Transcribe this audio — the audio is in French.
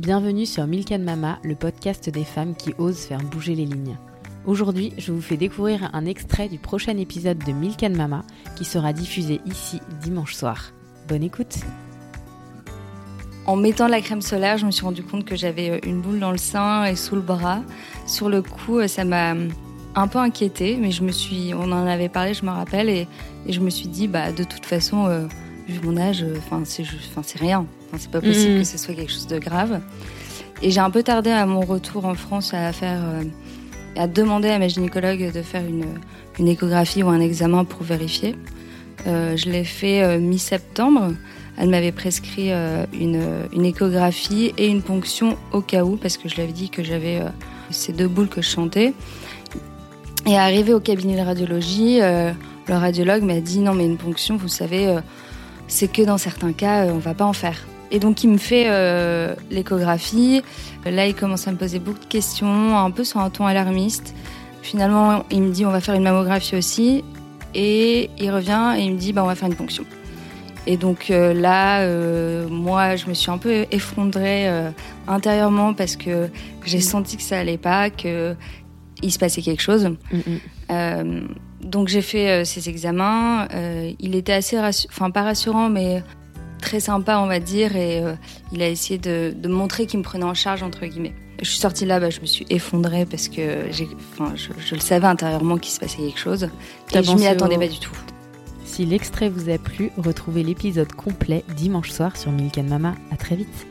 Bienvenue sur Milk Mama, le podcast des femmes qui osent faire bouger les lignes. Aujourd'hui, je vous fais découvrir un extrait du prochain épisode de Milk Mama qui sera diffusé ici dimanche soir. Bonne écoute En mettant la crème solaire, je me suis rendu compte que j'avais euh, une boule dans le sein et sous le bras. Sur le coup, euh, ça m'a un peu inquiétée, mais je me suis, on en avait parlé, je me rappelle, et, je me suis dit, bah, de toute façon, euh, vu mon âge, enfin, c'est, c'est rien. c'est pas possible mm. que ce soit quelque chose de grave. Et j'ai un peu tardé à mon retour en France à faire, à demander à ma gynécologue de faire une, une échographie ou un examen pour vérifier. je l'ai fait mi-septembre. Elle m'avait prescrit euh, une, échographie et une ponction au cas où, parce que je lui avais dit que j'avais euh, ces deux boules que je chantais. Et arrivé au cabinet de radiologie, euh, le radiologue m'a dit non mais une ponction, vous savez, c'est que dans certains cas, on va pas en faire. Et donc il me fait l'échographie. Là, il commence à me poser beaucoup de questions, un peu sur un ton alarmiste. Finalement, il me dit on va faire une mammographie aussi. Et il revient et il me dit bah, on va faire une ponction. Et donc euh, là, euh, moi, je me suis un peu effondrée euh, intérieurement parce que j'ai senti que ça allait pas, que il se passait quelque chose. Mm, mm. donc j'ai fait ces examens. il était assez, enfin pas rassurant, mais très sympa, on va dire, et il a essayé de, de montrer qu'il me prenait en charge entre guillemets. Je suis sortie là, bah, je me suis effondrée parce que je, je, le savais intérieurement qu'il se passait quelque chose. Et je m'y attendais pas du tout. Si l'extrait vous a plu, retrouvez l'épisode complet dimanche soir sur Milk Mama. À très vite.